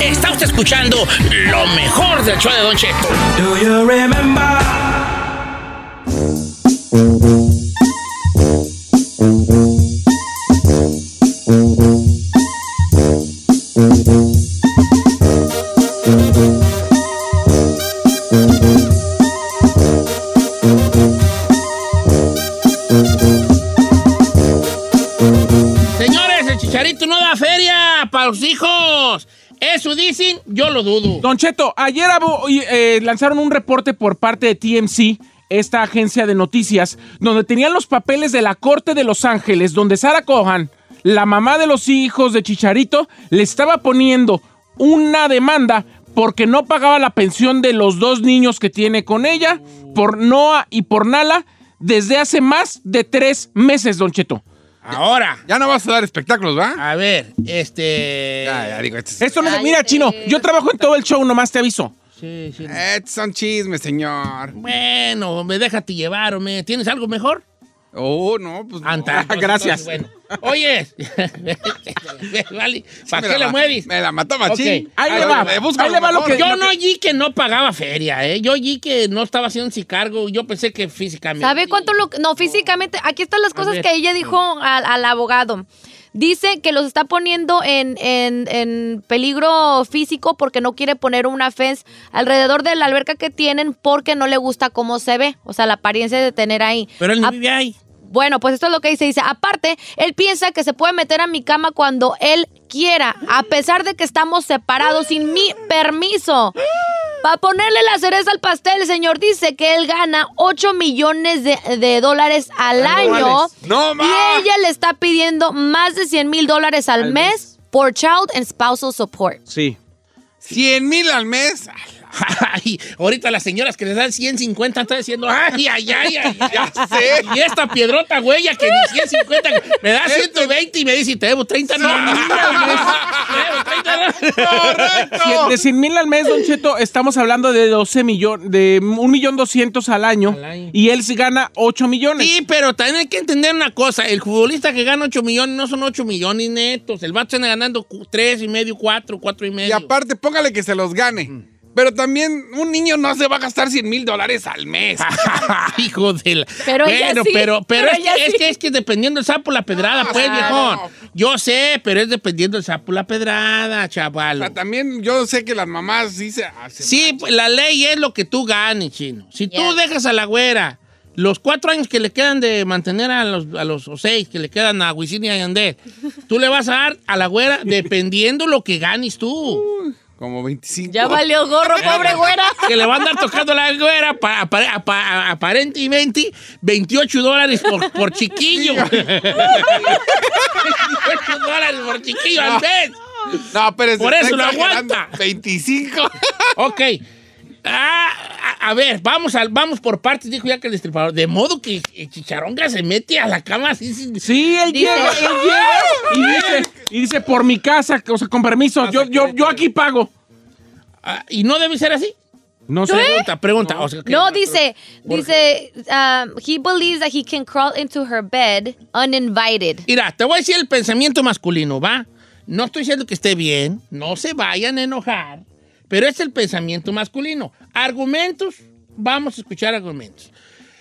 Está usted escuchando lo mejor del show de Don Cheto. Do you remember? Dudo. Don Cheto, ayer eh, lanzaron un reporte por parte de TMC, esta agencia de noticias, donde tenían los papeles de la Corte de Los Ángeles, donde Sarah Cohan, la mamá de los hijos de Chicharito, le estaba poniendo una demanda porque no pagaba la pensión de los dos niños que tiene con ella, por Noah y por Nala, desde hace más de tres meses, Don Cheto. Ahora, Ya no vas a dar espectáculos, ¿va? a ver, este... Ya, ya digo, Esto no es- Cállate. mira, Chino, yo trabajo en todo el show, nomás te aviso. Sí, sí. son chismes, señor. Bueno, me déjate llevar, hombre. ¿Tienes algo mejor? Oh, no, pues no. Anta, entonces, gracias. entonces, bueno. Oye, vale, ¿para Me qué la le ma- mueves? Me la mató machín. Ok. Ahí le va, ahí le va lo que- Yo no oí que no pagaba feria, ¿eh? Yo oí que no estaba haciendo cargo. Yo pensé que físicamente. ¿Sabe cuánto lo.? No, físicamente. Aquí están las cosas ver. que ella dijo al, al abogado. Dice que los está poniendo en, en- en peligro físico porque no quiere poner una fence alrededor de la alberca que tienen porque no le gusta cómo se ve. O sea, la apariencia de tener ahí. Pero él no vive ahí. Bueno, pues esto es lo que dice. Dice, aparte, él piensa que se puede meter a mi cama cuando él quiera, a pesar de que estamos separados sin mi permiso. Para ponerle la cereza al pastel, el señor dice que él gana 8 millones de, de dólares al año. ¡No, ma! Y ella le está pidiendo más de 100 mil dólares al, mes por child and spousal support. Sí. 100 mil al mes. Ay, ahorita las señoras que les dan 150 están diciendo, ay, ay, ay, ay, ay. Ya sé. Y esta piedrota huella que ni 150, me da 120 y me dice, te debo 30, no. Te debo 30, no. ¡Correcto! De 100 mil al mes, Don Cheto, estamos hablando de 12 millones, de 1 millón 200 al año, Al año. y él sí gana 8 millones. Sí, pero también hay que entender una cosa. El futbolista que gana 8 millones no son 8 millones netos. El vato anda ganando 3 y medio, 4, 4 y medio. Y aparte, póngale que se los gane. Pero también un niño no se va a gastar 100 mil dólares al mes. Hijo de la... Pero ella bueno, sí, pero, pero, pero es, ella que, es sí. que es que dependiendo el sapo la pedrada, pues, viejón. Yo sé, pero es dependiendo el sapo la pedrada, O chaval. sea, también yo sé que las mamás sí se hacen. Sí, pues, la ley es lo que tú ganes, chino. Si tú dejas a la güera los cuatro años que le quedan de mantener a los, a los o seis que le quedan a Wisin y a Yandel, tú le vas a dar a la güera dependiendo lo que ganes tú. Como 25. Ya valió gorro, pobre güera. Que le van a andar tocando la güera pa- apa- apa- aparentemente 28 dólares por, por chiquillo. 28 dólares por chiquillo al mes. No, pero Por eso lo aguanta. 25. Ok. Ah, a, a ver, vamos, al, vamos por partes, dijo ya que el destripador. De modo que el chicharonga se mete a la cama así. sin- Sí, él Dice- llega, él llega y dice, y dice, por mi casa, o sea, con permiso, yo, yo, yo aquí pago. Ah, ¿Y no debe ser así? No sé. Pregunta, pregunta. O sea, No, dice, ¿Por dice, um, he believes that he can crawl into her bed uninvited. Mira, te voy a decir el pensamiento masculino, ¿va? No estoy diciendo que esté bien, no se vayan a enojar, pero es el pensamiento masculino. Argumentos, vamos a escuchar argumentos.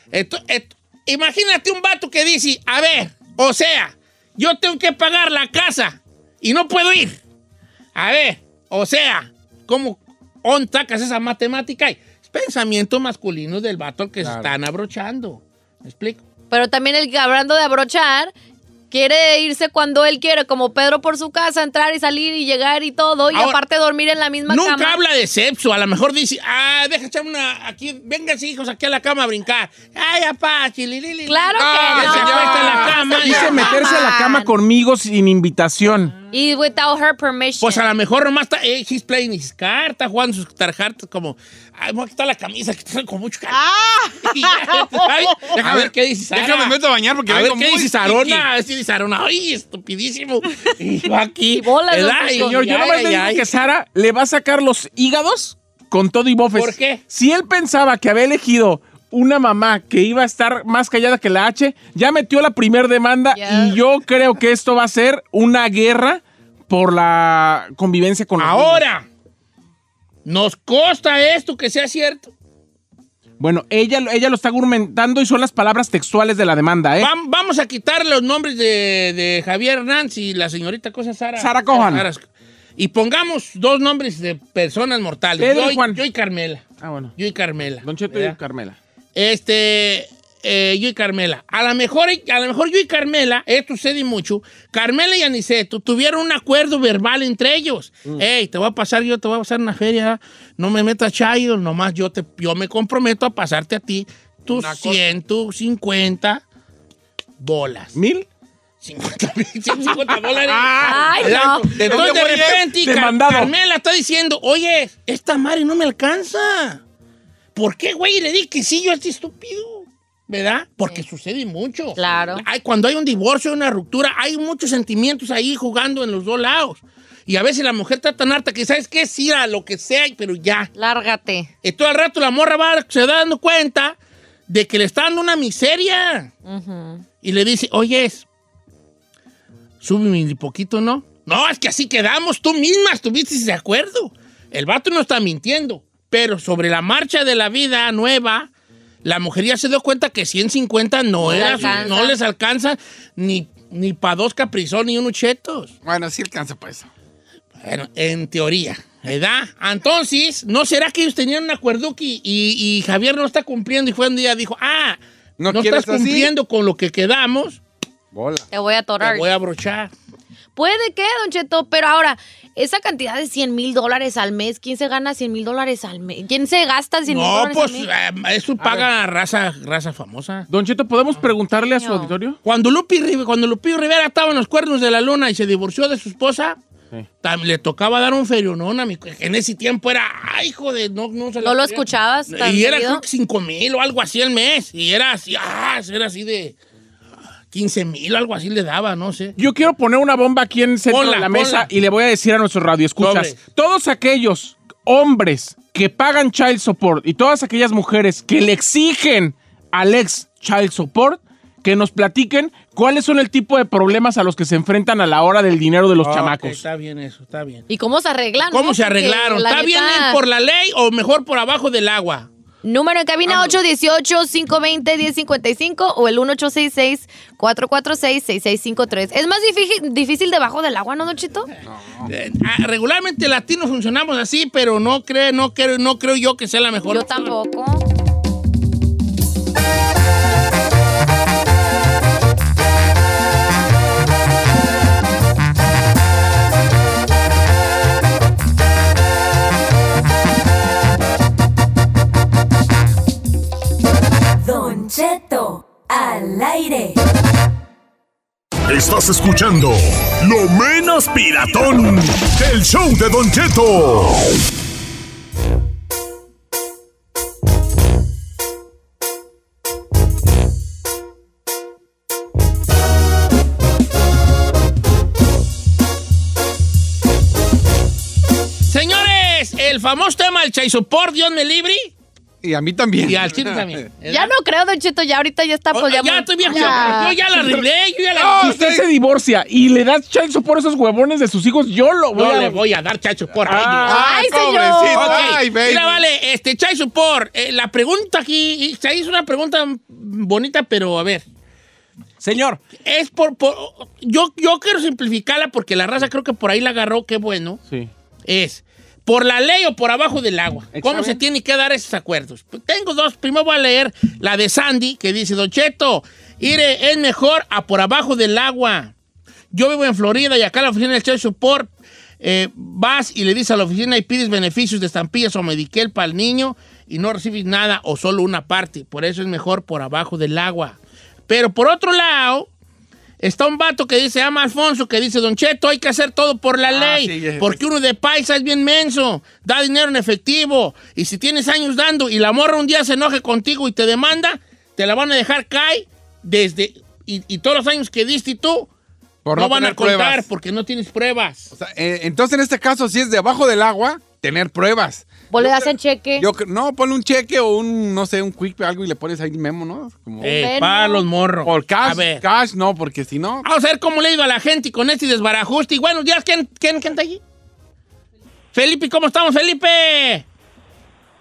Esto, esto- imagínate un vato que dice, a ver, o sea, yo tengo que pagar la casa y no puedo ir. A ver, o sea, ¿cómo on sacas esa matemática? Es pensamiento masculino del vato al que se están abrochando. ¿Me explico? Pero también el hablando de abrochar, quiere irse cuando él quiere, como Pedro por su casa, entrar y salir y llegar y todo, y Ahora, aparte dormir en la misma Nunca cama. habla de sexo, a lo mejor dice, ah, deja echar una, aquí, vénganse hijos aquí a la cama a brincar. Ay, apá, chililili. Claro que Ah, no. se acuesta en la cama. Dice meterse a la cama conmigo sin invitación. Y without her permission. Pues a lo mejor nomás está, eh, he's playing his cartas, jugando sus tarjetas como, ay, voy a quitar la camisa que está con mucho calor. Ay, a ver qué dice Sara. Déjame meto a bañar porque A ver qué muy dice Sarona. Dice Sarona, ay, estupidísimo. Y yo aquí. Y bolas, ¿verdad? Y- Señor, yo ay, nomás digo que Sara le va a sacar los hígados con todo y bofes. ¿Por qué? Si él pensaba que había elegido una mamá que iba a estar más callada que la H, ya metió la primer demanda y yo creo que esto va a ser una guerra por la convivencia con los Ahora, ¿nos consta esto que sea cierto? Bueno, ella, ella lo está argumentando y son las palabras textuales de la demanda, ¿eh? Vam- vamos a quitar los nombres de, de Javier Hernández y la señorita cosa Sara. Sara Cohan. Sara- y pongamos dos nombres de personas mortales. Pedro y yo, y- Juan. yo y Carmela. Ah, bueno. Yo y Carmela. Don Cheto y ¿verdad? Carmela. Este, eh, yo y Carmela. A lo mejor, a lo mejor yo y Carmela, esto sucede mucho. Carmela y Aniceto tuvieron un acuerdo verbal entre ellos. Mm. Ey, te voy a pasar, yo te voy a pasar una feria. No me metas chayo, nomás yo te, yo me comprometo a pasarte a ti tus Una cosa. 150 bolas. ¿Mil? 50, 150 dólares. Ay, no. ¿De Entonces, repente, Car-. Carmela está diciendo, oye, esta madre no me alcanza. ¿Por qué, güey? Le di que sí, yo a este estúpido. ¿Verdad? Porque sucede mucho. Claro. Hay, cuando hay un divorcio, una ruptura, hay muchos sentimientos ahí jugando en los dos lados. Y a veces la mujer está tan harta que, ¿sabes qué? Sí, a lo que sea, pero ya. Lárgate. Y todo el rato la morra va, se da dando cuenta de que le está dando una miseria. Y le dice, oye, súbeme un poquito, ¿no? No, es que así quedamos, tú misma estuviste de acuerdo. El vato no está mintiendo, pero sobre la marcha de la vida nueva, la mujer ya se dio cuenta que 150 no, No era, alcanza. no les alcanza ni, ni para dos caprizón ni unos chetos. Bueno, sí alcanza para eso. Bueno, en teoría, ¿verdad? Entonces, ¿no será que ellos tenían un acuerdo y, y- y Javier no está cumpliendo y fue un día dijo, ah, ¿No estás así? cumpliendo con lo que quedamos, Bola. Te voy a atorar. te voy a abrochar. Puede que, Don Cheto, pero ahora, esa cantidad de 100 mil dólares al mes, ¿quién se gana 100 mil dólares al mes? ¿Quién se gasta 100 mil No, dólares pues al mes? eh, eso paga raza, raza famosa. Don Cheto, ¿podemos preguntarle a su No. auditorio? Cuando, Lupi, cuando Lupillo Rivera estaba en los cuernos de la luna y se divorció de su esposa, Sí. le tocaba dar un ferionón a mi... En ese tiempo era, ay, hijo de... No, no, se ¿No lo escuchabas tan Y era creo que 5 mil o algo así al mes. Y era así, ah, era así de 15 mil, algo así le daba, no sé. Yo quiero poner una bomba aquí en el centro Ponla, de la mesa ponla. y le voy a decir a nuestros radioescuchas, Sobre. todos aquellos hombres que pagan child support y todas aquellas mujeres que le exigen al ex child support, que nos platiquen cuáles son el tipo de problemas a los que se enfrentan a la hora del dinero de los Ok, chamacos. Está bien eso, está bien. ¿Y cómo se arreglan? ¿Cómo no? se arreglaron? la ¿Está bien por la ley o mejor por abajo del agua? Número en cabina 818-520-1055 o el 1866-446-6653. Es más difícil, difícil debajo del agua, ¿no, Don Chito? Eh, ah, regularmente latinos funcionamos así, pero no creo, no creo, no creo yo que sea la mejor. Yo tampoco. Al aire. Estás escuchando Lo Menos Piratón, el show de Don Cheto. Señores, el famoso tema del Chaisopor, Dios me libre, Y a mí también. y al chile también. Ya no creo, Don Cheto, ya ahorita ya está. Oh, Pues, ya, ya, estoy bien. ya. Yo ya la arreglé, yo ya la Si usted se divorcia y le das support a esos huevones de sus hijos, yo lo voy No a... le voy a dar Chaisopor. Ay, Ah, ¡Ay, señor! pobrecito. Ok, Ay, baby. Mira, vale, este, Chai Support, eh, la pregunta aquí, se hizo una pregunta bonita, pero a ver, Señor, es por, por- yo, yo quiero simplificarla porque la raza creo que por ahí la agarró, qué bueno, sí. es por la ley o por abajo del agua. ¿Cómo se tiene que dar esos acuerdos? Pues tengo dos, primero voy a leer la de Sandy, que dice, Don Cheto, ire, es mejor a por abajo del agua. Yo vivo en Florida y acá la oficina del Child Support eh, vas y le dices a la oficina y pides beneficios de estampillas o Medicaid para el niño y no recibes nada o solo una parte. Por eso es mejor por abajo del agua. Pero por otro lado, está un vato que dice, ama Alfonso, que dice, Don Cheto, hay que hacer todo por la ley. sí, porque uno de paisa es bien menso, da dinero en efectivo. Y si tienes años dando y la morra un día se enoje contigo y te demanda, te la van a dejar caer desde... Y, y todos los años que diste tú, Por no, no van a contar pruebas. porque no tienes pruebas. O sea, eh, entonces, en este caso, si es debajo del agua, tener pruebas. Pues le das en cheque. Yo, no, ponle un cheque o un, no sé, un quick algo y le pones ahí memo, ¿no? Como, Eh, para los morros. por cash, A ver. cash, no, porque si no... Vamos a ver cómo le ha ido a la gente y con este desbarajuste. Y buenos días, ¿quién, quién, quién está allí? Felipe, ¿cómo estamos, Felipe?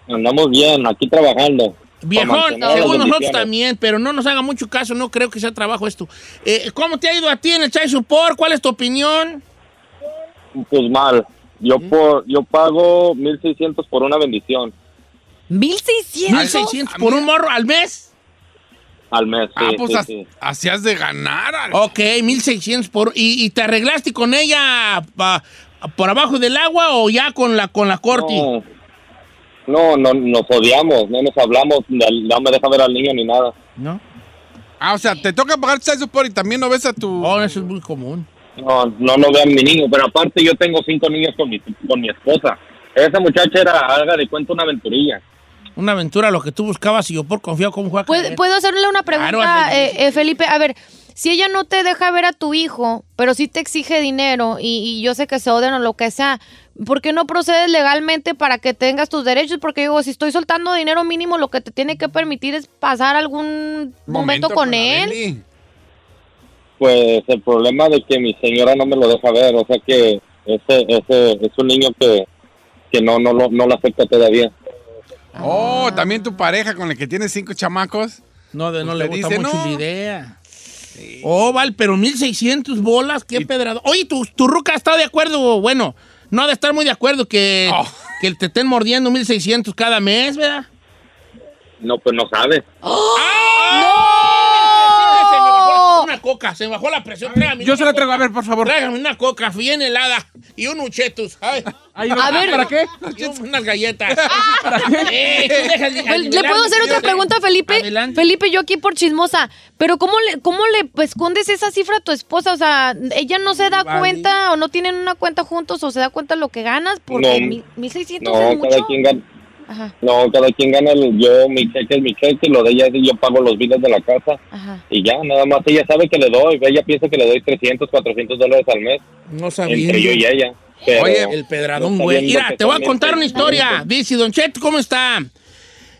Andamos bien, aquí trabajando. Viejón, según nosotros también, pero no nos haga mucho caso, no creo que sea trabajo esto. Eh, ¿Cómo te ha ido a ti en el Chai Support? ¿Cuál es tu opinión? Pues mal. Yo por, yo pago 1600 por una bendición 1600. 1600 por un morro al mes. al mes. Sí, ah, pues sí, sí. así has de ganar. al- Ok, 1600 por. ¿Y, y te arreglaste con ella pa- por abajo del agua o ya con la, con la corti? No, no, no, nos odiamos, no nos hablamos, no me deja ver al niño ni nada. ¿No? Ah, o sea, te toca pagar child support y también no ves a tu... Oh, eso es muy común. No, no, no veo a mi niño, pero aparte yo tengo cinco niños con mi, con mi esposa. Esa muchacha era, haga de cuenta, una aventurilla. Una aventura, lo que tú buscabas y yo por confiado cómo juega. ¿Puedo, puedo hacerle una pregunta, eh, eh, Felipe? A ver, si ella no te deja ver a tu hijo, pero sí te exige dinero y, y yo sé que se odian o lo que sea, ¿por qué no procedes legalmente para que tengas tus derechos? Porque digo, si estoy soltando dinero mínimo, lo que te tiene que permitir es pasar algún momento, con la él. Pues el problema de que mi señora no me lo deja ver, o sea que ese, ese es un niño que, que no, no, lo- no lo acepta todavía. Oh, también tu pareja con la que tienes cinco chamacos. No, de, no le gusta dice, mucho no. la idea. Oh, vale, pero 1600 bolas, qué pedrado. Oye, tu, tu ruca está de acuerdo, bueno, no ha de estar muy de acuerdo que, Oh. que te estén mordiendo 1600 cada mes, ¿verdad? No, pues no sabe. Me bajó una coca, se me bajó la presión. Tráigame Yo se la traigo, a ver, por favor. Tráigame una coca bien helada y un uchetus. Ay, no- A ver. ¿Para qué? unas galletas. Eh, de- Pues, ¿Le puedo hacer otra pregunta, Felipe? Adelante. Felipe, yo aquí por chismosa. Pero ¿cómo le, cómo le escondes esa cifra a tu esposa? O sea, ¿ella no se da Vale. cuenta o no tienen una cuenta juntos o se da cuenta lo que ganas? Porque No. mil- 1600 No, es cada mucho. quien gana. Ajá, No, cada quien gana, el- yo mi cheque es mi cheque, lo de ella es yo pago los biles de la casa ajá. y ya, nada más ella sabe que le doy, ella piensa que le doy 300, 400 dólares al mes No sabía. entre yo y ella. Pero Oye, El pedradón, güey. Mira, te voy a contar una historia. Dice, Don Cheto, ¿cómo está?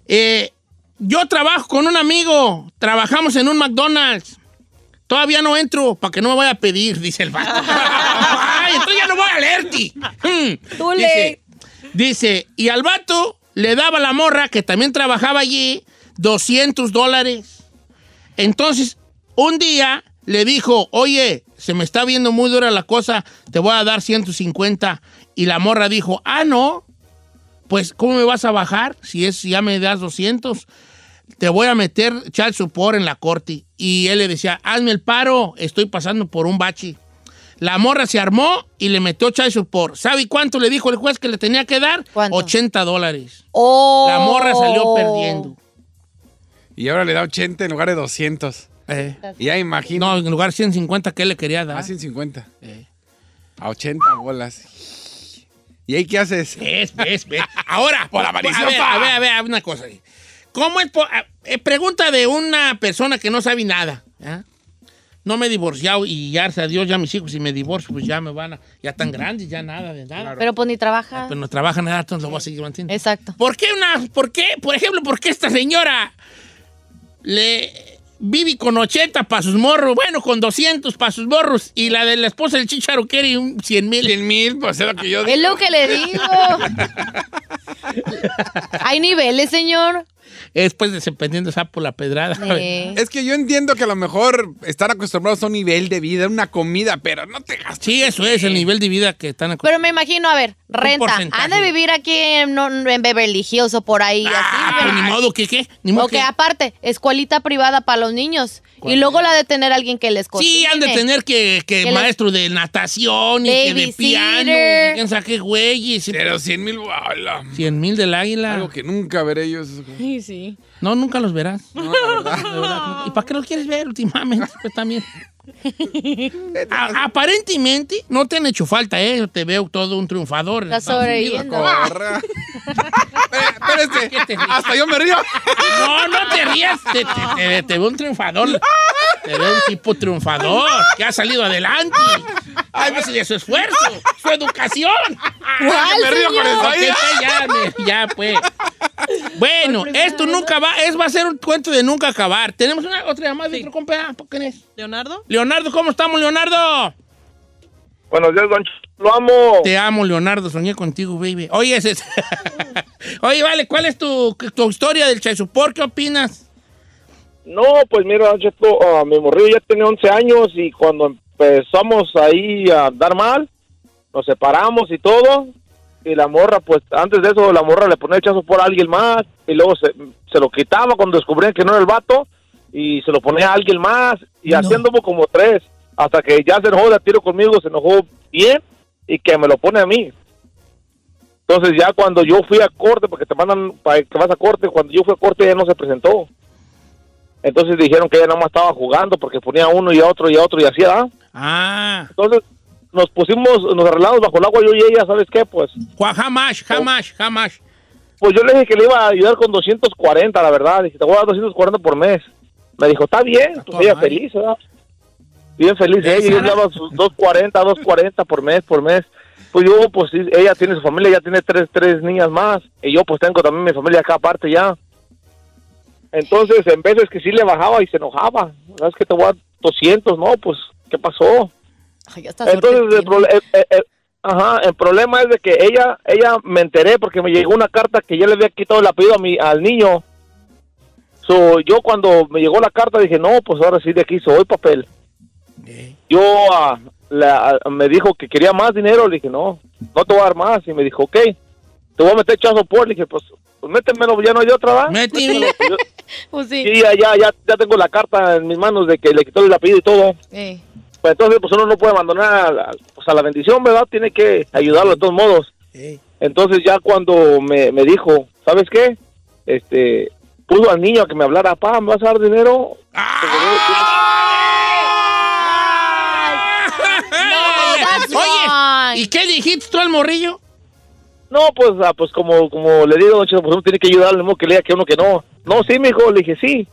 Eh, yo trabajo con un amigo. Trabajamos en un McDonald's. Todavía no entro para que no me vaya a pedir, dice el vato. Ay, entonces ya no voy a leerte. Tú dice, lee. dice, y al vato le daba la morra, que también trabajaba allí, 200 dólares. Entonces, un día le dijo, oye, se me está viendo muy dura la cosa, te voy a dar 150. Y la morra dijo, ah, no, pues, ¿cómo me vas a bajar si, es, si ya me das 200? Te voy a meter child support en la corte. Y él le decía, hazme el paro, estoy pasando por un bache. La morra se armó y le metió child support. ¿Sabe cuánto le dijo el juez que le tenía que dar? ¿Cuánto? 80 dólares. Oh. La morra salió perdiendo. Y ahora le da 80 en lugar de 200. Eh, Y ya imagino. no, en lugar de 150 que él le quería dar. A 150. Eh. A 80 bolas. ¿Y ahí qué haces? Es, es, es. Ahora, Por a ver, a ver, a ver, una cosa. ¿Cómo es? po- a- eh, pregunta de una persona que no sabe nada. ¿ah? No me he divorciado y ya, gracias a Dios, ya mis hijos, si me divorcio, pues ya me van a. Ya tan grandes, ya nada de nada. Pero pues ni trabaja. Pero no trabajan nada, entonces lo voy a seguir manteniendo. Exacto. ¿Por qué una, por qué, por ejemplo, por qué esta señora le vive con 80 para sus morros, bueno, con 200 para sus morros, y la de la esposa del chicharo quiere un 100 mil? 100 mil, pues es lo que yo digo. Es lo que le digo. Hay niveles, señor. Después dependiendo esa por la pedrada. Es que yo entiendo que a lo mejor estar acostumbrados a un nivel de vida, una comida, pero no te gastes. Sí, eso es el nivel de vida que están Pero me imagino, a ver, renta. Han de vivir aquí en, no- en Beverly Hills o por ahí. Ah, así, pero ¿verdad? ni modo que qué, ni modo Ok, que- aparte, escuelita privada para los niños. Y luego la de tener alguien que les cocine. Sí, han de tener que, que Que les- maestro de natación y que de piano y quién sabe qué güeyes. y- Pero 100 mil, ¡hala! 100 mil del águila. Algo que nunca veré yo. Sí, sí. No, nunca los verás. No, la verdad. De verdad. ¿Y para qué los quieres ver últimamente? Pues también. A- aparentemente no te han hecho falta, ¿eh? Te veo todo un triunfador. Unidos. sobreviviendo. Corra. Eh, espérese, ¿Qué te ríes? hasta yo me río. No, no te rías. Te, te- te- te veo un triunfador. Te veo un tipo triunfador que ha salido adelante. A base de su esfuerzo, su educación. ¿Cuál, me río con. Ok, ya, me- ya, pues. Bueno, esto nunca va, es, va a ser un cuento de nunca acabar. Tenemos una, otra llamada de otro compa. ¿Por quién es? ¿Leonardo? Leonardo, ¿cómo estamos, Leonardo? Buenos días, don Ch- Lo amo. Te amo, Leonardo. Soñé contigo, baby. Oye, ese es- Oye, vale, ¿cuál es tu, tu historia del Chaisupor? ¿Qué opinas? No, pues mira, don Cheto, ah, mi morrillo ya tenía 11 años y cuando empezamos ahí a dar mal, nos separamos y todo. Y la morra, pues antes de eso, la morra le ponía el chazo por a alguien más y luego se, se lo quitaba cuando descubrían que no era el vato y se lo ponía a alguien más y anduvo como tres. Hasta que ya se enojó de tiro conmigo, se enojó bien y que me lo pone a mí. Entonces ya cuando yo fui a corte, porque te mandan para que vas a corte, cuando yo fui a corte ella no se presentó. Entonces dijeron que ella nada más estaba jugando porque ponía uno y a otro y a otro y así, ¿ah? Ah, Entonces nos pusimos, nos arreglamos bajo el agua yo y ella, ¿sabes qué? Pues, jamás, jamás, jamás. Pues yo le dije que le iba a ayudar con 240, la verdad. Dije, te voy a dar 240 por mes. Me dijo, está bien, pues ella feliz, ¿verdad? Bien feliz ¿Ves, ella, y yo le daba sus 240, 240 por mes, por mes. Pues yo, pues sí, ella tiene su familia, ya tiene tres, tres niñas más. Y yo pues tengo también mi familia acá aparte ya. Entonces, en veces que sí le bajaba y se enojaba. ¿Sabes que te voy a dar 200? No, pues, ¿qué pasó? Ay, esta suerte Entonces, el- el- el- ajá, el problema es de que ella, ella me enteré porque me llegó una carta que ya le había quitado el apellido a mi, al niño. So, yo cuando me llegó la carta dije, no, pues ahora sí de aquí soy papel. Yo ah, la- ah, me dijo que quería más dinero, le dije, no, no te voy a dar más. Y me dijo, ok, te voy a meter chazo por, le dije, pues, pues métemelo, ya no hay otra, ¿verdad? Métemelo. Pues, yo- Pues sí. Sí, ya, ya, ya, ya tengo la carta en mis manos de que le quitó el apellido y todo. Pues entonces, pues uno no puede abandonar a la, pues, a la bendición, ¿verdad? Tiene que ayudarlo de todos modos. Entonces ya cuando me, me dijo, ¿sabes qué? Este, puso al niño a que me hablara, pa, ¿me vas a dar dinero? Oye. ¿y qué dijiste tú al morrillo? No, pues, ah, pues como, como le digo, don Cheto, pues uno tiene que ayudarle, no que le diga que uno que no. No, sí, mijo, le dije, sí.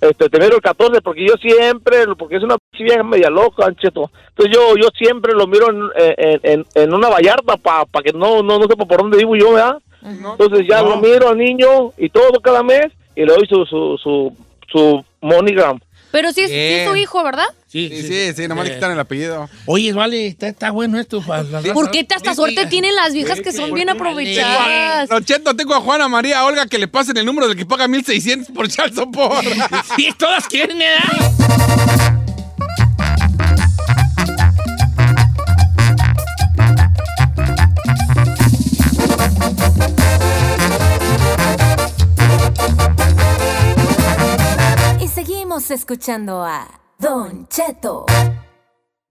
Este, te miro el 14, porque yo siempre, porque es una vieja media loca, Cheto. Entonces yo, yo siempre lo miro en, en, en, en una vallarta para que no, no, no sepa por dónde vivo yo, ¿verdad? Entonces ya No. lo miro al niño y todo cada mes y le doy su, su, su, su MoneyGram. Pero sí es, sí es su hijo, ¿verdad? Sí, Sí, sí, sí, nomás le Eh, quitan el apellido. Oye, vale, está, está bueno esto. para las ¿Por qué hasta Sí, suerte sí. tienen las viejas que son sí. bien aprovechadas? Don Cheto, tengo a Juana María Olga que le pasen el número del que paga 1600 por child support. Sí, todas quieren, ¿eh? Y seguimos escuchando a Don Cheto.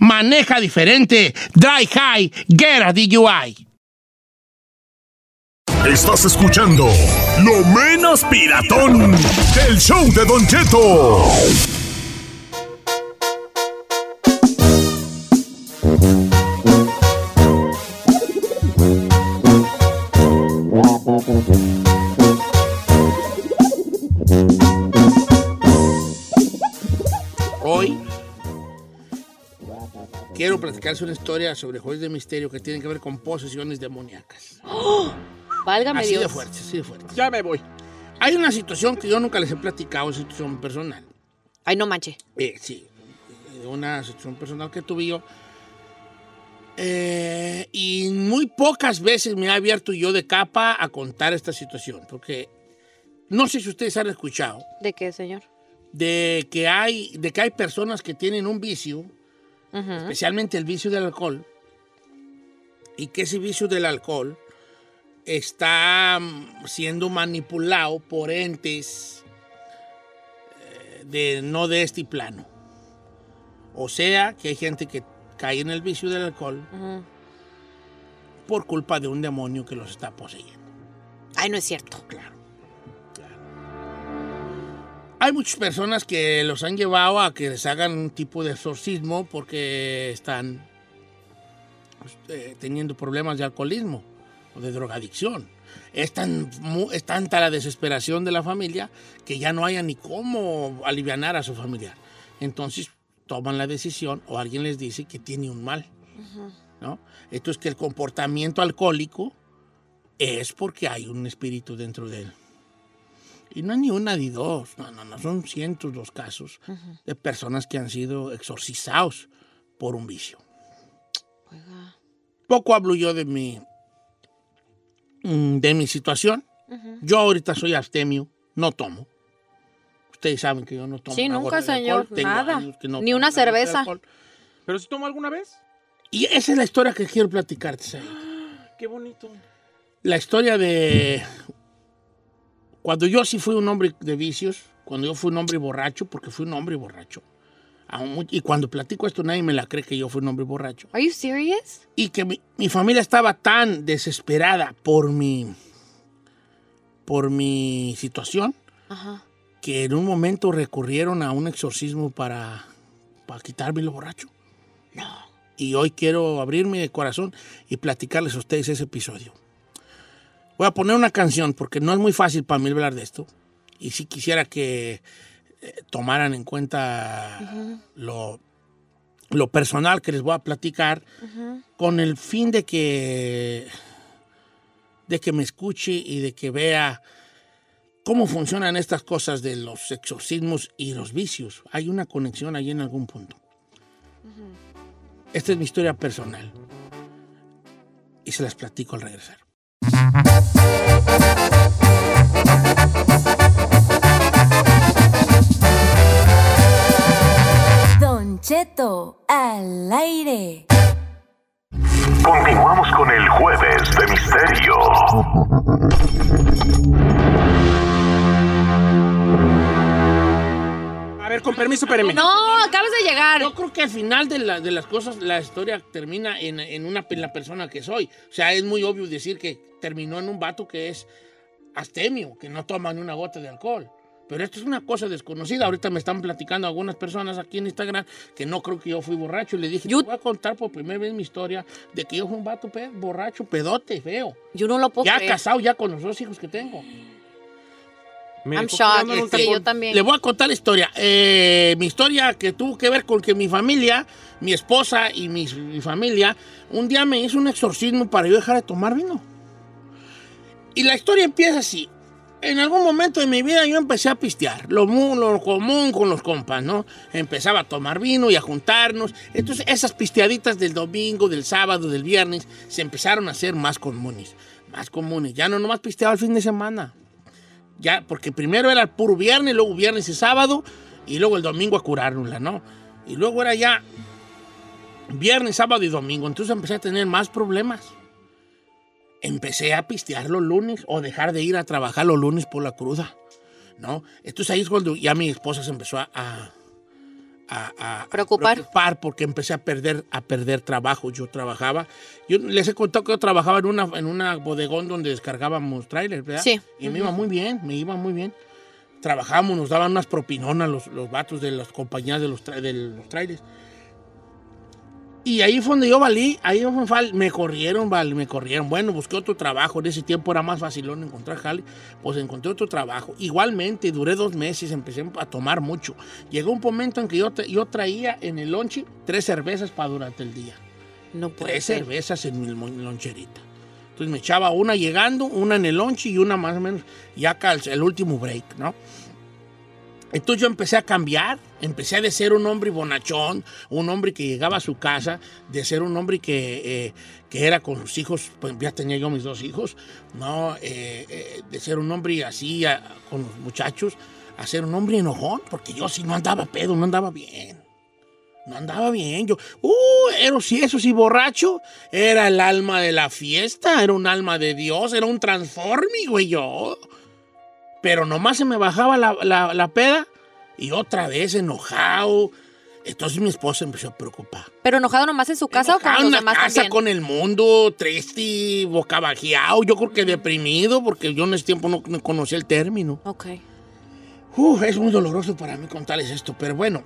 maneja diferente. Dry high, get a DUI. Estás escuchando Lo Menos Piratón del show de Don Cheto. Quiero platicarles una historia sobre juegos de misterio que tienen que ver con posesiones demoníacas. Válgame Así Dios. de fuerte, así de fuerte. Ya me voy. Hay una situación que yo nunca les he platicado, es situación personal. Ay, no manche. Eh, sí, una situación personal que tuve yo. Eh, y muy pocas veces me he abierto yo de capa a contar esta situación, porque no sé si ustedes han escuchado ¿De qué, señor? de que hay, de que hay personas que tienen un vicio, está mm, siendo manipulado por entes eh, de no de este plano. O sea, que hay gente que cae en el vicio del alcohol por culpa de un demonio que los está poseyendo. Ay, no es cierto. Claro. Hay muchas personas que los han llevado a que les hagan un tipo de exorcismo porque están pues, eh, teniendo problemas de alcoholismo o de drogadicción. Es, tan, es tanta la desesperación de la familia que ya no haya ni cómo aliviar a su familiar. Entonces toman la decisión o alguien les dice que tiene un mal. ¿no? Esto es que el comportamiento alcohólico es porque hay un espíritu dentro de él. Y no es ni una ni dos, no, no, no, son cientos los casos de personas que han sido exorcizados por un vicio. Poco hablo yo de mi, mm, de mi situación. Yo ahorita soy abstemio, no tomo. Ustedes saben que yo no tomo. Sí, una nunca, señor, alcohol. Nada. no Ni tomo una cerveza. ¿Pero si tomó alguna vez? Y esa es la historia que quiero platicarte, Said. Qué bonito. la historia de cuando yo sí fui un hombre de vicios, cuando yo fui un hombre borracho, porque fui un hombre borracho. Y cuando platico esto nadie me la cree que yo fui un hombre borracho. Are you serious? Y que mi, mi familia estaba tan desesperada por mi, por mi situación Ajá. que en un momento recurrieron a un exorcismo para, para quitarme lo borracho. No. Y hoy quiero abrirme de corazón y platicarles a ustedes ese episodio. Voy a poner una canción porque no es muy fácil para mí hablar de esto. Y sí quisiera que eh, tomaran en cuenta lo, lo personal que les voy a platicar con el fin de que, de que me escuche y de que vea cómo funcionan estas cosas de los exorcismos y los vicios. Hay una conexión ahí en algún punto. Esta es mi historia personal. Y se las platico al regresar. Don Cheto al aire. Continuamos con el jueves de misterio. A ver, con permiso, espéreme. No, acabas de llegar. Yo creo que al final de, la- de las cosas la historia termina en, en una, en la persona que soy. O sea, es muy obvio decir que terminó en un vato que es astemio, que no toma ni una gota de alcohol. Pero esto es una cosa desconocida. Ahorita me están platicando algunas personas aquí en Instagram que no creo que yo fui borracho. Y le dije, Yo- te voy a contar por primera vez mi historia de que yo fui un vato pe- borracho, pedote, feo. Yo no lo puedo Ya creer. casado, ya con los dos hijos que tengo. Me I'm shocked. Sí, tapón. yo también. Le voy a contar la historia. Eh, mi historia que tuvo que ver con que mi familia, mi esposa y mi, mi familia, un día me hizo un exorcismo para yo dejar de tomar vino. Y la historia empieza así. En algún momento de mi vida yo empecé a pistear, lo, lo común con los compas, ¿no? Empezaba a tomar vino y a juntarnos. Entonces esas pisteaditas del domingo, del sábado, del viernes, se empezaron a hacer más comunes. Más comunes. Ya no nomás pisteaba el fin de semana. Ya, porque primero era el puro viernes, luego viernes y sábado, y luego el domingo a curárnosla, ¿no? Y luego era ya viernes, sábado y domingo. Entonces empecé a tener más problemas. Empecé a pistear los lunes o dejar de ir a trabajar los lunes por la cruda, ¿no? Entonces ahí es cuando ya mi esposa se empezó a... a- a- a Preocupar. preocupar porque empecé a perder, a perder trabajo. Yo trabajaba, yo les he contado que yo trabajaba en una, en una bodegón donde descargábamos trailers, ¿verdad? Sí. Y me iba muy bien, me iba muy bien. Trabajábamos, nos daban unas propinonas los, los vatos de las compañías de los, tra- de los trailers. Y ahí fue donde yo valí, ahí fue me corrieron, vale, me corrieron. Bueno, busqué otro trabajo, en ese tiempo era más fácil encontrar jale, pues encontré otro trabajo. Igualmente, duré dos meses, empecé a tomar mucho. Llegó un momento en que yo, yo traía en el lonche tres cervezas para durante el día. No puede Tres ser. cervezas en mi loncherita. Entonces me echaba una llegando, una en el lonche y una más o menos ya acá el último break, ¿no? Entonces yo empecé a cambiar, empecé de ser un hombre bonachón, un hombre que llegaba a su casa, de ser un hombre que, eh, que era con sus hijos, pues ya tenía yo mis dos hijos, ¿no? Eh, eh, de ser un hombre así a- con los muchachos, a ser un hombre enojón, porque yo sí no andaba pedo, no andaba bien. No andaba bien. Yo, uh, era, sí, eso sí, borracho. Era el alma de la fiesta, era un alma de Dios, era un transformi, güey, yo. Pero nomás se me bajaba la, la- la peda y otra vez enojado. Entonces mi esposa empezó a preocupar. ¿Pero enojado nomás en su casa o con los demás casa también? con el mundo, triste, bocabajeado. Yo creo que deprimido, porque yo en ese tiempo no, no conocía el término. Ok. Uf, es muy doloroso para mí contarles esto, pero bueno,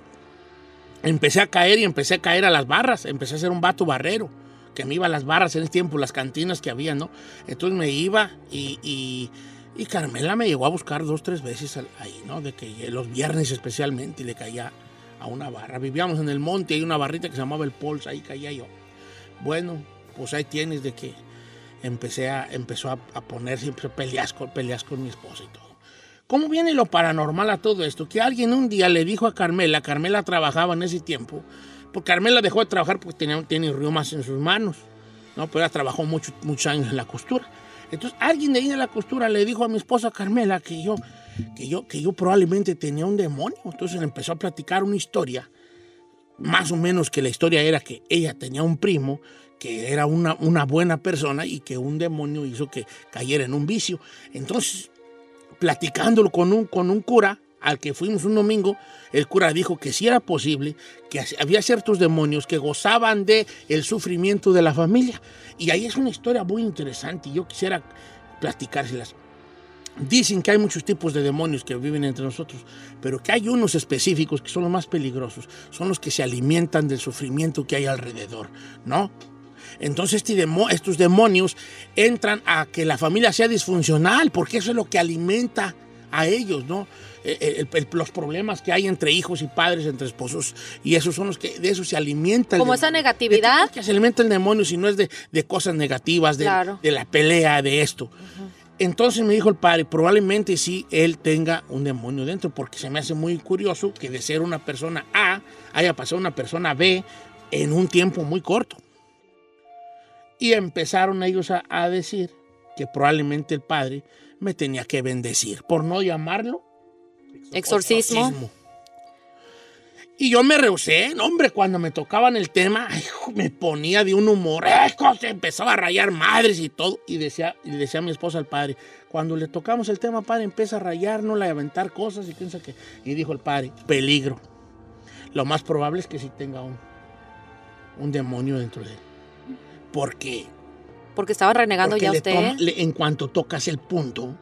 empecé a caer y empecé a caer a las barras, empecé a ser un vato barrero, que me iba a las barras en ese tiempo, las cantinas que había, ¿no? Entonces me iba y, y, y Carmela me llegó a buscar dos, tres veces ahí, ¿no? De que los viernes especialmente le caía a una barra. Vivíamos en el monte, hay una barrita que se llamaba el Pols, ahí caía yo. Bueno, pues ahí tienes de que empecé a, empezó a, a ponerse, empezó a pelear con, peleas con mi esposa y todo. ¿Cómo viene lo paranormal a todo esto? Que alguien un día le dijo a Carmela, Carmela trabajaba en ese tiempo, porque Carmela dejó de trabajar porque tenía, tiene riomas en sus manos, ¿no? Pero ella trabajó mucho- muchos años en la costura. Entonces alguien de ahí de la costura le dijo a mi esposa Carmela que yo, que yo, que yo probablemente tenía un demonio. Entonces empezó a platicar una historia, más o menos que la historia era que ella tenía un primo que era una, una buena persona y que un demonio hizo que cayera en un vicio. Entonces platicándolo con un, con un cura al que fuimos un domingo, el cura dijo que sí era posible, que había ciertos demonios que gozaban de el sufrimiento de la familia. Y ahí es una historia muy interesante y yo quisiera platicárselas. Dicen que hay muchos tipos de demonios que viven entre nosotros, pero que hay unos específicos que son los más peligrosos, son los que se alimentan del sufrimiento que hay alrededor, ¿no? Entonces este estos demonios entran a que la familia sea disfuncional, porque eso es lo que alimenta a ellos, ¿no? Eh, eh, el- el- los problemas que hay entre hijos y padres, entre esposos, y esos son los que de eso se alimenta. Como esa negatividad. ¿De qué que se alimenta el demonio si no es de, de cosas negativas, de, Claro. de la pelea, de esto? Entonces me dijo el padre, probablemente sí él tenga un demonio dentro, porque se me hace muy curioso que de ser una persona A haya pasado a una persona B en un tiempo muy corto. Y empezaron ellos a, a decir que probablemente el padre me tenía que bendecir, por no llamarlo Exorcismo. exorcismo. Y yo me rehusé, no, hombre, cuando me tocaban el tema, ay, me ponía de un humor, se empezaba a rayar madres y todo. Y decía, y decía a mi esposa al padre, cuando le tocamos el tema, padre, empieza a rayarnos, a aventar cosas y piensa que. Y dijo el padre, peligro. Lo más probable es que sí tenga un, un demonio dentro de él. Porque Porque estaba renegando porque ya usted. toma- le- en cuanto tocas el punto,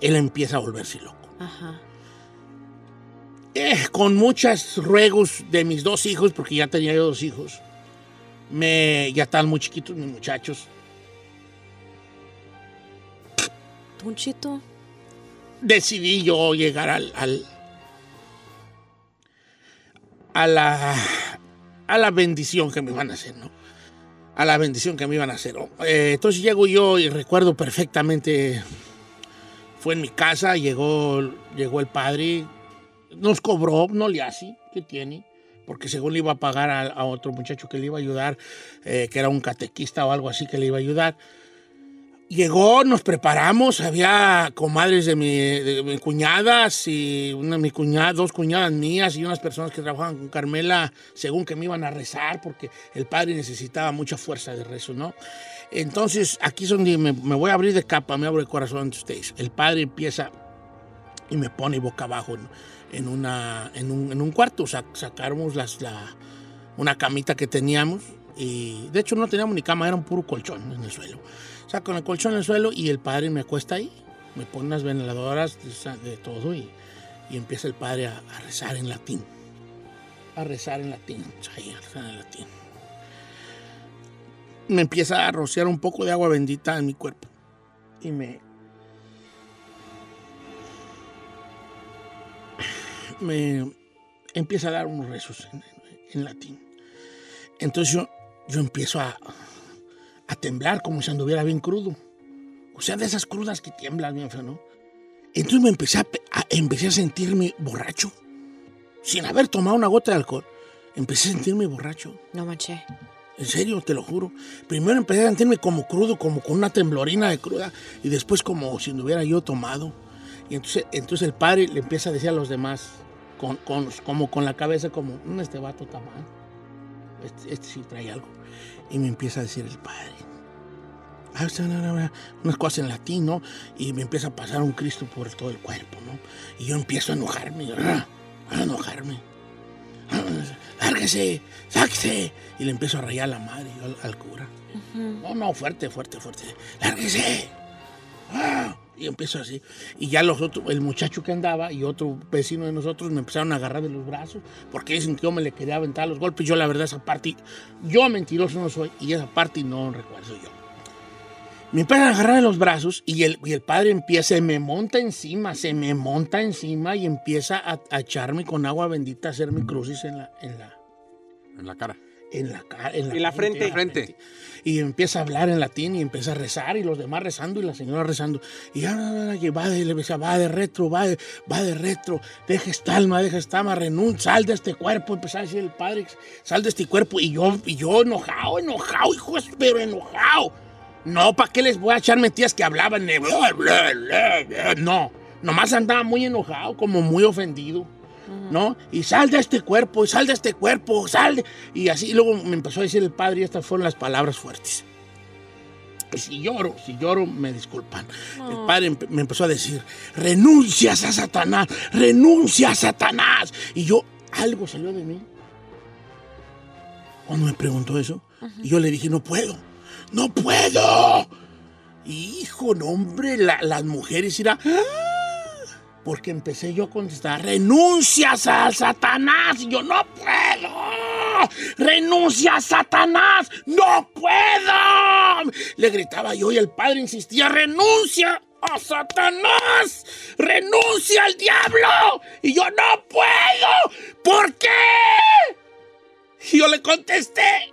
él empieza a volverse loco. Ajá. Eh, con muchos ruegos de mis dos hijos, porque ya tenía yo dos hijos, me, ya estaban muy chiquitos mis muchachos, Tunchito. decidí yo llegar al, al- a la a la bendición que me iban a hacer, ¿no? A la bendición que me iban a hacer. ¿no? Eh, entonces llego yo y recuerdo perfectamente, fue en mi casa, llegó, llegó el padre, nos cobró, no le hace, ¿qué tiene? Porque según le iba a pagar a, otro muchacho que le iba a ayudar, eh, que era un catequista o algo así que le iba a ayudar. Llegó, nos preparamos, había comadres de mi, cuñadas y una mi cuñada, dos cuñadas mías y unas personas que trabajaban con Carmela según que me iban a rezar porque el padre necesitaba mucha fuerza de rezo, ¿no? Entonces aquí es donde me, me voy a abrir de capa, me abro el corazón ante ustedes. El padre empieza y me pone boca abajo en, en una, en, un, en un cuarto. Sac- sacamos la, una camita que teníamos y de hecho no teníamos ni cama, era un puro colchón en el suelo. Saco el colchón en el suelo y el padre me acuesta ahí, me pone unas esa- de todo y, y empieza el padre a, a rezar en latín. A rezar en latín, ahí, a rezar en latín. Me empieza a rociar un poco de agua bendita en mi cuerpo y me, me empieza a dar unos rezos en, en latín. Entonces yo, yo empiezo a, a temblar como si anduviera bien crudo. O sea, de esas crudas que tiemblan bien feo, ¿no? Entonces me empecé a, pe- a- empecé a sentirme borracho. Sin haber tomado una gota de alcohol. Empecé a sentirme borracho. No manché. En serio, te lo juro. Primero empecé a sentirme como crudo, como con una temblorina de cruda, y después como si no hubiera yo tomado. Y entonces, entonces el padre le empieza a decir a los demás, con, con- como con la cabeza, como, "Mm, este vato está mal. este, este sí trae algo. Y me empieza a decir el padre. Ah, unas cosas en latín, ¿no? Y me empieza a pasar un Cristo por todo el cuerpo, ¿no? Y yo empiezo a enojarme, ah, a enojarme. Ah, lárguese, sáquese. Y le empiezo a rayar la madre yo al, al cura. No, no, fuerte, fuerte, fuerte. Lárguese. Ah, y empiezo así. Y ya los otros, el muchacho que andaba y otro vecino de nosotros me empezaron a agarrar de los brazos porque dicen que yo me le quería aventar los golpes. Yo, la verdad, esa parte, yo mentiroso no soy y esa parte no recuerdo yo. Me empiezan a agarrar de los brazos y el, y el padre empieza, se me monta encima, se me monta encima y empieza a, echarme con agua bendita, a hacerme crucis en la, en la, En la cara. En la, en la, En la frente. Frente. Y empieza a hablar en latín y empieza a rezar y los demás rezando y la señora rezando. Y ya, ya, ya, que va de, le decía, va de retro, va de, va de retro, deja esta alma, deja esta alma, renuncia, sal de este cuerpo, empezó a decir el padre, sal de este cuerpo. Y yo, y yo enojado, enojado, hijo, pero enojado. No, ¿para qué les voy a echar mentiras que hablaban? de bla, bla, bla, bla? No, nomás andaba muy enojado, como muy ofendido. ¿No? Y sal de este cuerpo, y sal de este cuerpo, sal de... Y así y luego me empezó a decir el padre, y estas fueron las palabras fuertes. Y si lloro, si lloro, me disculpan. El padre me empezó a decir, renuncias a Satanás, renuncia a Satanás. Y yo, algo salió de mí. Cuando me preguntó eso, y yo le dije, no puedo, no puedo. Hijo, no, hombre, la- las mujeres irán... Porque empecé yo a contestar, renuncias a Satanás. Y yo, no puedo. Renuncia a Satanás. No puedo. Le gritaba yo y el padre insistía, renuncia a Satanás. Renuncia al diablo. Y yo, no puedo. ¿Por qué? Y yo le contesté,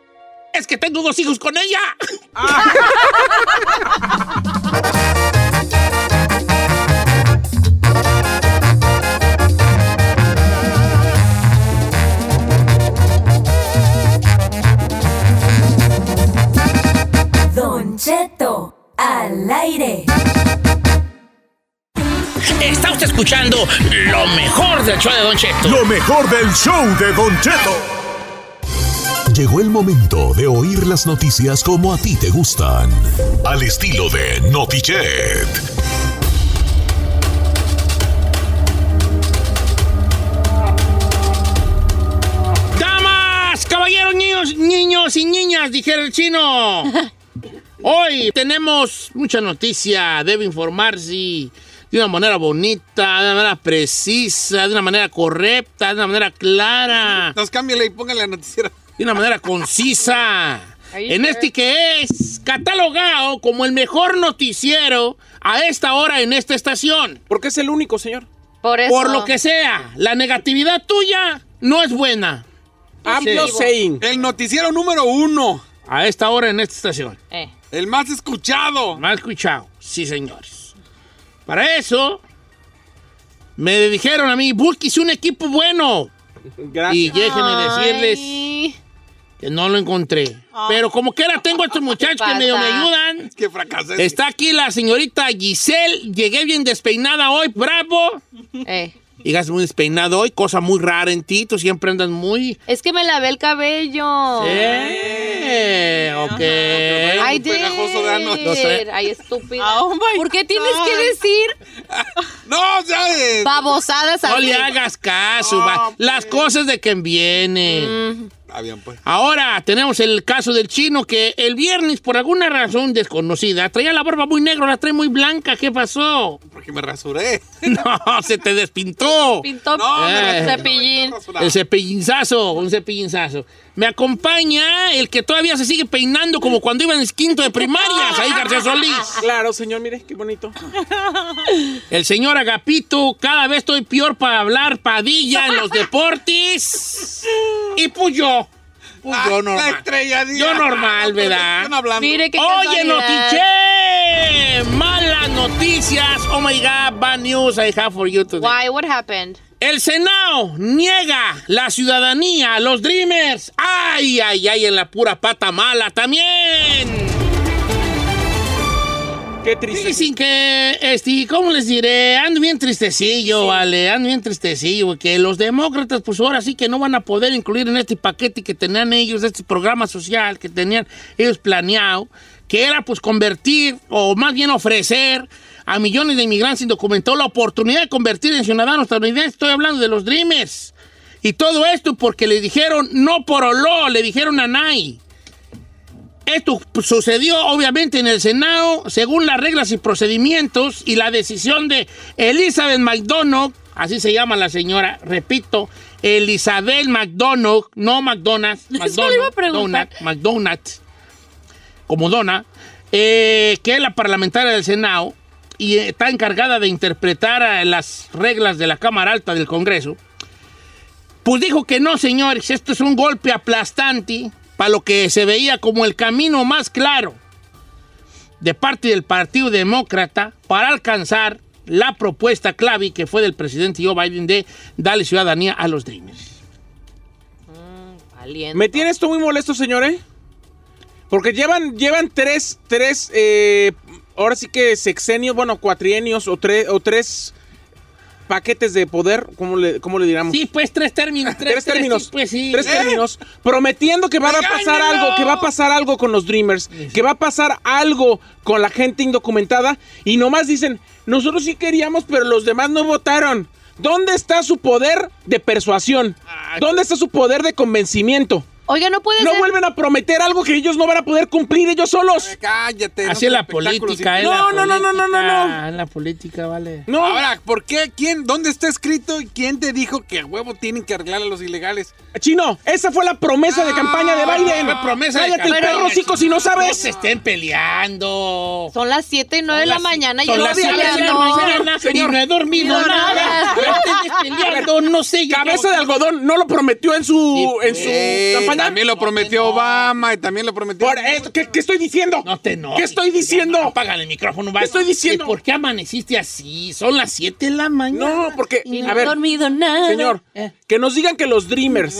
es que tengo dos hijos con ella. Don Cheto, al aire. Está usted escuchando lo mejor del show de Don Cheto. Lo mejor del show de Don Cheto. Llegó el momento de oír las noticias como a ti te gustan. Al estilo de Notichet. Damas, caballeros, niños, niños y niñas, dijera el chino. Hoy tenemos mucha noticia, debe informarse de una manera bonita, de una manera precisa, de una manera correcta, de una manera clara, Entonces cámbiale y póngale la noticiera. de una manera concisa. En este que es catalogado como el mejor noticiero a esta hora en esta estación. Porque es el único, señor. Por eso. Por lo que sea, la negatividad tuya no es buena. I'm Sí. saying. El noticiero número uno. A esta hora en esta estación. Eh. El más escuchado. ¿Me ha escuchado? Sí, señores. Para eso, me dijeron a mí, búsquese un equipo bueno. Y Gracias. déjenme decirles que no lo encontré. Pero como quiera, tengo a estos muchachos que medio me ayudan. Que fracasé. Está aquí la señorita Giselle. Llegué bien despeinada hoy, bravo. Eh. Llegas muy despeinado hoy, cosa muy rara en ti. Tú siempre andas muy... Es que me lavé el cabello. Eh, ok. Ay, pegajoso de ano. Lo trae- Ay, estúpida. Oh, ¿Por qué tienes que decir No, o sea, eh, babosadas No así? le hagas caso, va. Las cosas de que viene. Bien, pues. Ahora tenemos el caso del chino que el viernes, por alguna razón desconocida, traía la barba muy negra, la trae muy blanca. ¿Qué pasó? Porque me rasuré. No, se te despintó. Pintó No, me Eh. rasuré. cepillín. El cepillinzazo, un cepillinzazo. Me acompaña el que todavía se sigue peinando como cuando iba en el quinto de primaria, ahí García Solís. Claro, señor, mire, qué bonito. El señor Agapito, cada vez estoy peor para hablar padilla en los deportes. Y pues yo. Pues Ah, yo La normal. estrella. Yo normal, ¿verdad? Están hablando. Mire qué Oye. Notiche, malas noticias. Oh my God, bad news I have for you today. Why? What happened? El Senado niega la ciudadanía a los Dreamers. Ay, ay, ay, en la pura pata mala también. Qué triste. Dicen que, este, ¿cómo les diré? Ando bien tristecillo, vale, ando bien tristecillo, que los demócratas, pues ahora sí que no van a poder incluir en este paquete que tenían ellos, este programa social que tenían ellos planeado, que era pues convertir, o más bien ofrecer a millones de inmigrantes indocumentados la oportunidad de convertir en ciudadanos estadounidenses. Estoy hablando de los Dreamers. Y todo esto porque le dijeron, no por oló, le dijeron a Nay. Esto sucedió obviamente en el Senado según las reglas y procedimientos y la decisión de Elizabeth McDonough, así se llama la señora, repito, Elizabeth McDonough, no McDonald's. McDonald's, como dona, eh, que es la parlamentaria del Senado y está encargada de interpretar las reglas de la Cámara Alta del Congreso. Pues dijo que no, señores, esto es un golpe aplastante para lo que se veía como el camino más claro de parte del Partido Demócrata para alcanzar la propuesta clave que fue del presidente Joe Biden de darle ciudadanía a los Dreamers. Valiente. Me tiene esto muy molesto, señores. Porque llevan, llevan tres, tres, eh, ahora sí que sexenios, bueno, cuatrienios o, tres o tres paquetes de poder, ¿cómo le, cómo le diríamos? Sí, pues tres términos. Tres, tres términos, sí, pues sí. tres Eh, términos, prometiendo que va a pasar algo, que va a pasar algo con los Dreamers, que va a pasar algo con la gente indocumentada y nomás dicen, nosotros sí queríamos, pero los demás no votaron. ¿Dónde está su poder de persuasión? ¿Dónde está su poder de convencimiento? Oiga, no puede No ser. vuelven a prometer algo que ellos no van a poder cumplir ellos solos. Cállate. Así es la política, es No, la no, no, no, no, no, no. la política, vale. No, Ahora, ¿por qué? ¿Quién? ¿Dónde está escrito y quién te dijo que a huevo tienen que arreglar a los ilegales? Chino, esa fue la promesa de campaña de Biden. fue promesa de Cállate el campaña, perro, hocico, si no No sabes. se estén peleando. Son las 7 y 9 de la mañana y son yo las no siete de la mañana y no he dormido No, nada. no sé. yo Cabeza de algodón no lo prometió en su, Sí, también lo prometió Obama y también lo prometió. Por esto, ¿qué, qué estoy diciendo? No te enojes. ¿Qué estoy diciendo? Apagan el micrófono. ¿Qué estoy diciendo? ¿Y ¿Por qué amaneciste así? Son las 7 de la mañana. No, porque, Y no a ver, dormido nada. señor, Eh. que nos digan que los Dreamers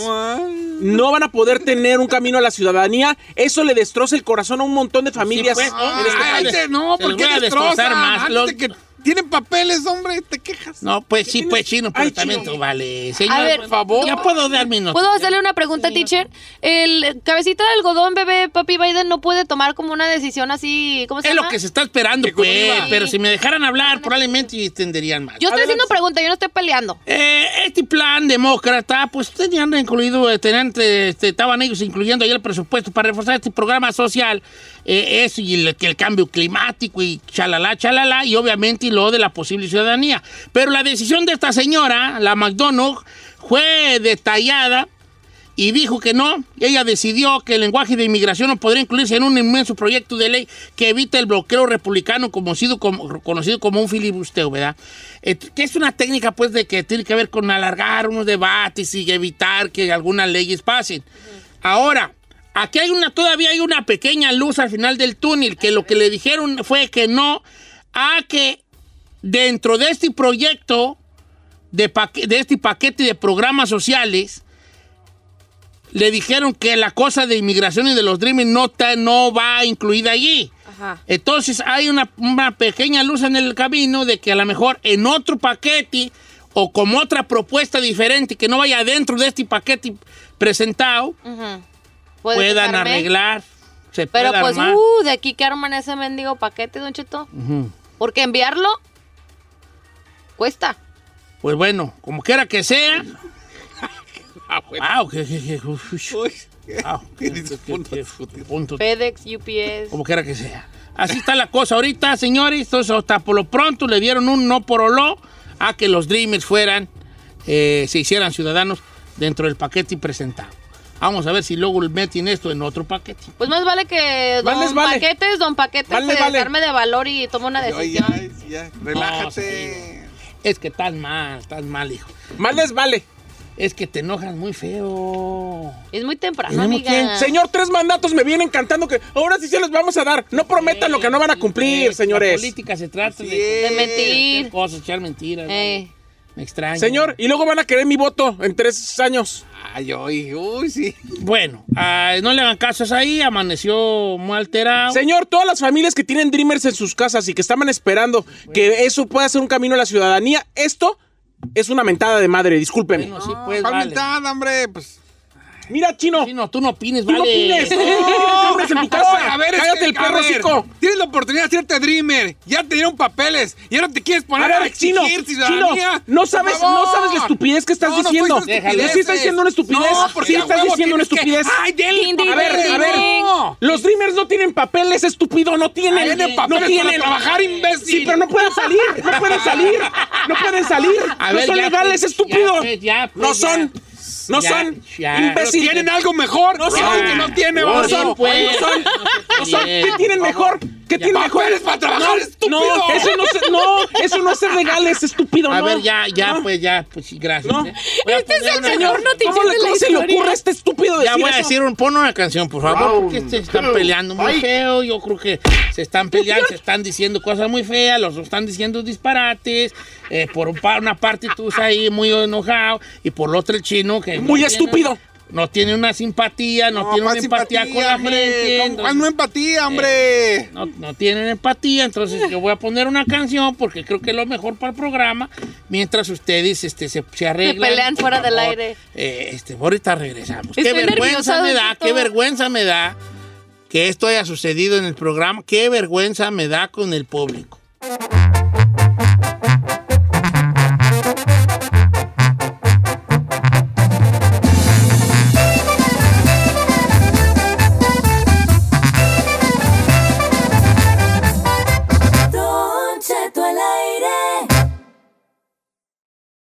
no van a poder tener un camino a la ciudadanía, eso le destroza el corazón a un montón de familias. pues, en ah, este Ay, país. te- no, Se los ¿por qué voy a destrozan? destrozar más, Antes los- de que tienen papeles, hombre, te quejas. No, pues sí, pues chino, pero Ay, también chino. tú vale. Señor, A ver, por favor. Ya puedo dar mi nota. ¿Puedo hacerle una pregunta, teacher? El cabecita de algodón, bebé, papi Biden, no puede tomar como una decisión así, ¿cómo se Es llama? lo que se está esperando, pues. Pero si me dejaran hablar, probablemente entenderían más. Yo estoy Adelante. haciendo pregunta, yo no estoy peleando. Eh, este plan demócrata, pues tenían incluido, eh, tenían, este, estaban ellos incluyendo ahí el presupuesto para reforzar este programa social, eh, eso y el, que el cambio climático y chalala, chalala, y obviamente lo de la posible ciudadanía. Pero la decisión de esta señora, la McDonough, fue detallada y dijo que no. Ella decidió que el lenguaje de inmigración no podría incluirse en un inmenso proyecto de ley que evita el bloqueo republicano conocido como, conocido como un filibusteo, ¿verdad? Eh, que es una técnica, pues, de que tiene que ver con alargar unos debates y evitar que algunas leyes pasen. Ahora, aquí hay una, todavía hay una pequeña luz al final del túnel, que lo que le dijeron fue que no a que dentro de este proyecto, de, paque- de este paquete de programas sociales, le dijeron que la cosa de inmigración y de los Dreamers no, no va incluida allí. Ajá. Entonces hay una, una pequeña luz en el camino de que a lo mejor en otro paquete o como otra propuesta diferente que no vaya dentro de este paquete presentado, que se puedan arreglar. Se Pero pueda pues, armar. uh, de aquí que arman ese mendigo paquete, Don Cheto. Porque enviarlo cuesta. Pues bueno, como quiera que sea. Ah. Wow. FedEx, UPS. como quiera que sea. Así está la cosa ahorita, señores. Entonces, hasta por lo pronto le dieron un no por oló a que los Dreamers fueran, eh, se hicieran ciudadanos dentro del paquete presentado. Vamos a ver si luego meten esto en otro paquete. Pues más vale que Más Don les vale. Paquetes, Don Paquetes, Vale, se vale. arme de valor y tome una Ay, ya, decisión. ya, relájate. Es que estás mal, estás mal, hijo. Más les vale. Es que te enojas muy feo. Es muy temprano, amiga. Señor, tres mandatos me vienen cantando que ahora sí se los vamos a dar. No prometan lo que no van a cumplir, La señores. política se trata Sí. de, De mentir. hacer cosas, echar mentiras. Eh. Extraño. Señor, y luego van a querer mi voto en tres años. Ay, uy, uy, sí. Bueno, ah, no le hagan casos ahí, amaneció muy alterado. Señor, todas las familias que tienen Dreamers en sus casas y que estaban esperando que eso pueda ser un camino a la ciudadanía, esto es una mentada de madre, discúlpeme. Bueno, sí, pues, ¿Cuál vale. mentada, hombre? Pues. Mira, chino. Sí, no, tú no opines, Tú no vale. opines. No opines en tu casa. a ver, Cállate el a perro hocico. Tienes la oportunidad de hacerte Dreamer. Ya te dieron papeles. Y ahora te quieres A poner a, ver, chino, exigir chino, ciudadanía. no Por sabes, no sabes la estupidez que estás No, no diciendo. Déjalo. Sí estás diciendo una estupidez. No, porque sí a estás huevo diciendo una tienes que- estupidez. Ay, din, A ver, a ver. No. Los Dreamers no tienen papeles, estúpido, no tienen. Tienen papeles no tienen. para trabajar, imbécil. Sí, pero no pueden salir, no pueden salir, no pueden salir. A no son legales, pues, estúpido. pues, pues, no ya. son, no Ya, son. ya. Pero Imbécil. tienen algo mejor. No son. que no tiene, no son. ¿Qué tienen mejor? ¿Qué tienen mejor? Papeles para trabajar, no, estúpido. No, eso no, se- no, eso no es ser legales, estúpido. A no. ver, ya, ya, No. pues, ya, pues sí, gracias. No. ¿eh? Este es el una señor noticiero ¿Cómo, le, de la cómo se le ocurre a este estúpido decir Ya voy a decir, un, pon una canción, por favor, porque se están peleando muy feo. Yo creo que se están peleando, se están diciendo cosas muy feas, los dos están diciendo disparates. eh, por una parte tú estás ahí muy enojado y por la otra el chino que... no Muy tiene- estúpido. No tiene una simpatía, no, tiene una ¿cuál empatía con la hombre? gente. ¿Cómo- entonces- ¿Cuál no empatía, hombre? no, no tienen empatía, entonces yo voy a poner una canción porque creo que es lo mejor para el programa, mientras ustedes este, se, se arreglan. pelean por fuera del aire. Eh, este, ahorita regresamos. qué vergüenza me da, qué vergüenza me da que esto haya sucedido en el programa, qué vergüenza me da con el público.